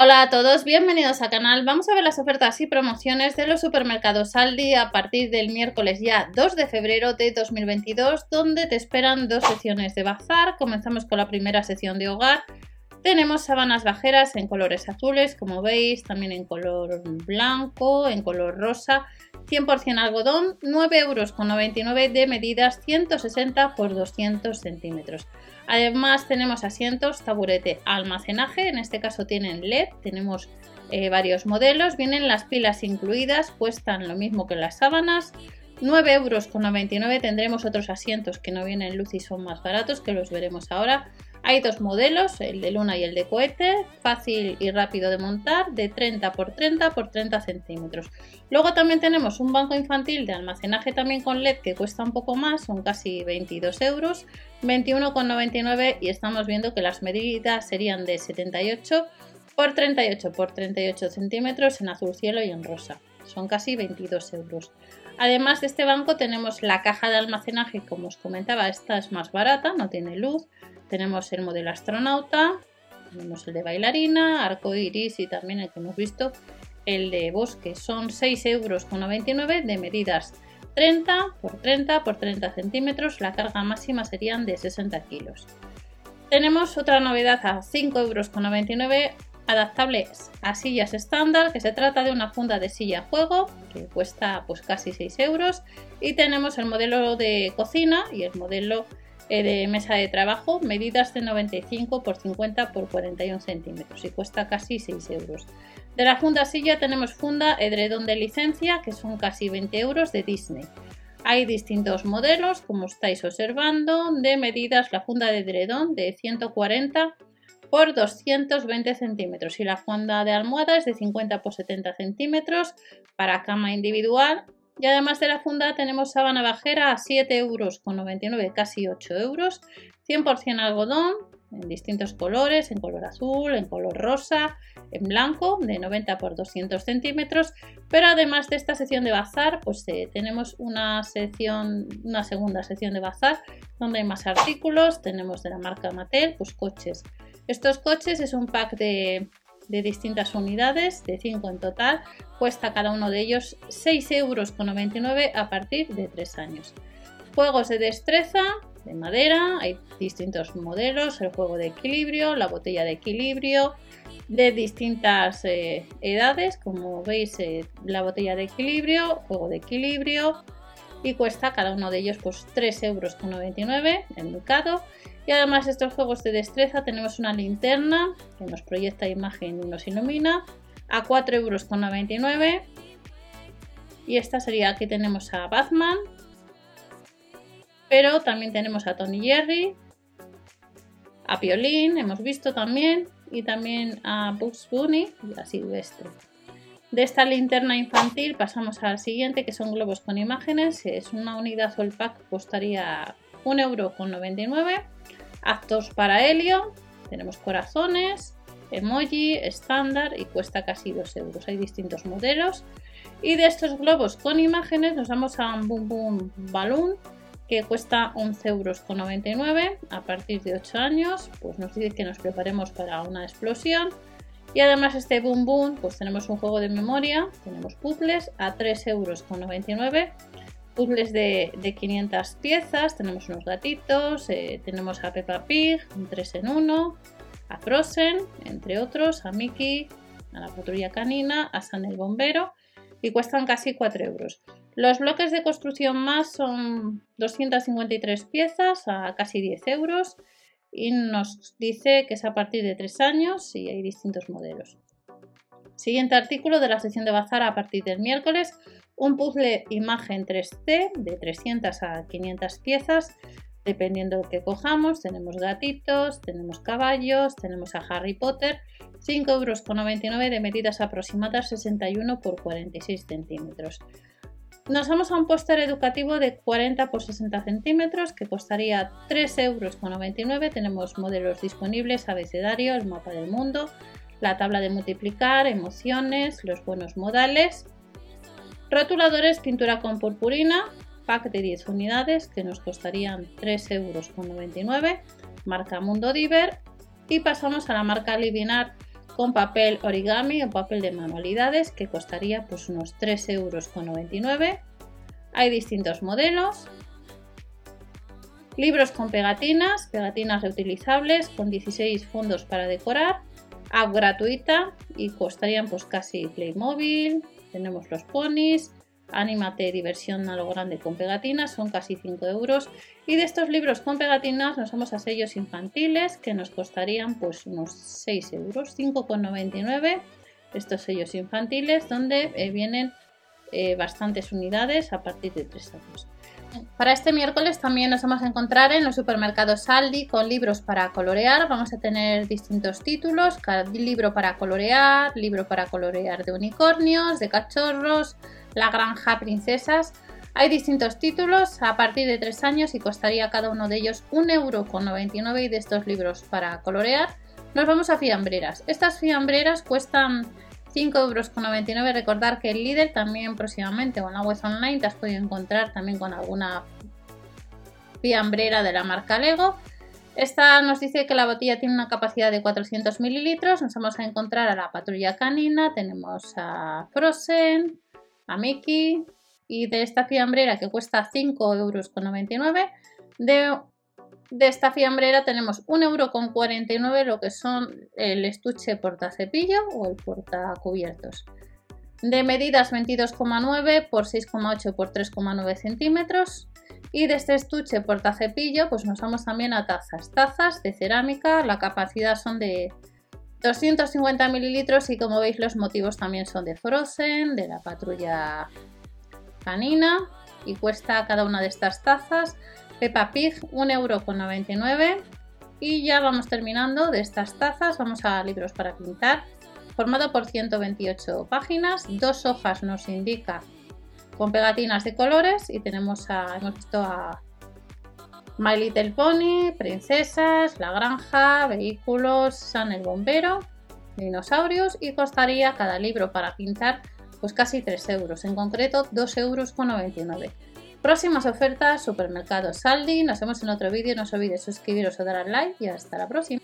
Hola a todos, bienvenidos al canal. Vamos a ver las ofertas y promociones de los supermercados Aldi a partir del miércoles ya 2 de febrero de 2022, donde te esperan dos secciones de bazar. Comenzamos con la primera sección de hogar. Tenemos sábanas bajeras en colores azules, como veis, también en color blanco, en color rosa, 100% algodón, 9,99 euros de medidas 160 x 200 centímetros. Además tenemos asientos, taburete, almacenaje, en este caso tienen LED, tenemos eh, varios modelos, vienen las pilas incluidas, cuestan lo mismo que las sábanas, 9,99 euros tendremos otros asientos que no vienen luz y son más baratos, que los veremos ahora. Hay dos modelos, el de luna y el de cohete, fácil y rápido de montar, de 30 x 30 x 30 centímetros. Luego también tenemos un banco infantil de almacenaje también con LED que cuesta un poco más, son casi 22 euros, 21,99 y estamos viendo que las medidas serían de 78 por 38 por 38 centímetros en azul cielo y en rosa. Son casi 22 euros. Además de este banco tenemos la caja de almacenaje, como os comentaba, esta es más barata, no tiene luz. Tenemos el modelo astronauta, tenemos el de bailarina, arco iris y también el que hemos visto, el de bosque. Son 6,99 euros de medidas 30 por 30 por 30 centímetros. La carga máxima serían de 60 kilos. Tenemos otra novedad a 5,99 euros adaptables a sillas estándar, que se trata de una funda de silla juego que cuesta pues casi 6 euros y tenemos el modelo de cocina y el modelo de mesa de trabajo, medidas de 95 por 50 por 41 centímetros y cuesta casi 6 euros. De la funda silla tenemos funda edredón de licencia que son casi 20 euros de Disney. Hay distintos modelos, como estáis observando, de medidas la funda de edredón de 140 por 220 centímetros y la funda de almohada es de 50 por 70 centímetros para cama individual y además de la funda tenemos sábana bajera a 7,99 euros, casi 8 euros, 100% algodón en distintos colores, en color azul, en color rosa, en blanco, de 90 por 200 centímetros. Pero además de esta sección de bazar, pues eh, tenemos una sección, una segunda sección de bazar donde hay más artículos. Tenemos de la marca Mattel, pues coches. Estos coches es un pack de de distintas unidades, de 5 en total, cuesta cada uno de ellos 6,99 euros a partir de 3 años. Juegos de destreza, de madera, hay distintos modelos, el juego de equilibrio, la botella de equilibrio, de distintas eh, edades, como veis eh, la botella de equilibrio, juego de equilibrio, y cuesta cada uno de ellos pues 3,99 euros en mercado y además de estos juegos de destreza tenemos una linterna que nos proyecta imagen y nos ilumina a 4,99 euros. Y esta sería, aquí tenemos a Batman, pero también tenemos a Tony Jerry, a Piolín, hemos visto también, y también a Bugs Bunny y a Silvestre. De esta linterna infantil pasamos al siguiente, que son globos con imágenes. Es una unidad o el pack costaría 1,99€. Actos para helio, tenemos corazones, emoji, estándar y cuesta casi 2 euros. Hay distintos modelos. Y de estos globos con imágenes nos vamos a un Boom Boom Balloon que cuesta 11,99 euros a partir de 8 años. Pues nos dice que nos preparemos para una explosión. Y además este Boom Boom, pues tenemos un juego de memoria, tenemos puzzles a 3,99 euros puzzles de, 500 piezas, tenemos unos gatitos, eh, tenemos a Peppa Pig, un 3 en 1, a Frozen, entre otros, a Mickey, a la patrulla canina, a San el bombero y cuestan casi 4 euros. Los bloques de construcción más son 253 piezas a casi 10 euros y nos dice que es a partir de 3 años y hay distintos modelos. Siguiente artículo de la sección de bazar a partir del miércoles un puzzle imagen 3D de 300 a 500 piezas, dependiendo de que cojamos. Tenemos gatitos, tenemos caballos, tenemos a Harry Potter, 5,99 euros de medidas aproximadas 61 por 46 centímetros. Nos vamos a un póster educativo de 40 por 60 centímetros que costaría 3,99 euros. Tenemos modelos disponibles, abecedario, el mapa del mundo, la tabla de multiplicar, emociones, los buenos modales Rotuladores pintura con purpurina, pack de 10 unidades que nos costarían 3,99 euros, marca Mundo Diver. Y pasamos a la marca Livinar con papel origami o papel de manualidades que costaría pues unos 3,99 euros. Hay distintos modelos. Libros con pegatinas, pegatinas reutilizables con 16 fondos para decorar. App gratuita y costarían pues casi Playmobil. Tenemos los ponis, Anímate, diversión a lo grande con pegatinas, son casi 5 euros. Y de estos libros con pegatinas nos vamos a sellos infantiles que nos costarían pues unos 6 euros, 5,99 estos sellos infantiles donde eh, vienen eh, bastantes unidades a partir de 3 años. Para este miércoles también nos vamos a encontrar en los supermercados Aldi con libros para colorear. Vamos a tener distintos títulos, libro para colorear, libro para colorear de unicornios, de cachorros, la granja princesas. Hay distintos títulos a partir de 3 años y costaría cada uno de ellos 1,99€ y de estos libros para colorear nos vamos a fiambreras. Estas fiambreras cuestan 5,99€. Recordar que el líder también próximamente o en la web online te has podido encontrar también con alguna fiambrera de la marca Lego. Esta nos dice que la botella tiene una capacidad de 400 mililitros. Nos vamos a encontrar a la patrulla canina, tenemos a Frozen, a Mickey y de esta fiambrera que cuesta 5,99€ de de esta fiambrera tenemos 1,49€ lo que son el estuche portacepillo o el portacubiertos. De medidas 22,9 por 6,8 por 3,9 centímetros. Y de este estuche portacepillo pues nos vamos también a tazas. Tazas de cerámica, la capacidad son de 250 mililitros y como veis los motivos también son de Frozen, de la patrulla canina y cuesta cada una de estas tazas. Peppa Pig 1,99€ y ya vamos terminando de estas tazas, vamos a libros para pintar, formado por 128 páginas, dos hojas nos indica con pegatinas de colores y tenemos a, hemos visto a My Little Pony, princesas, la granja, vehículos, San el bombero, dinosaurios y costaría cada libro para pintar pues casi 3 euros, en concreto 2,99 euros. Próximas ofertas, supermercados Saldi. Nos vemos en otro vídeo. No os olvidéis suscribiros o dar al like y hasta la próxima.